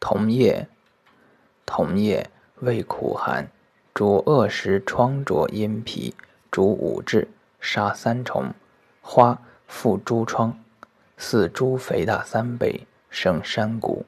同叶同叶味苦寒主恶食疮浊阴脾主五痔杀三虫花附诸疮似猪肥大三倍生山谷。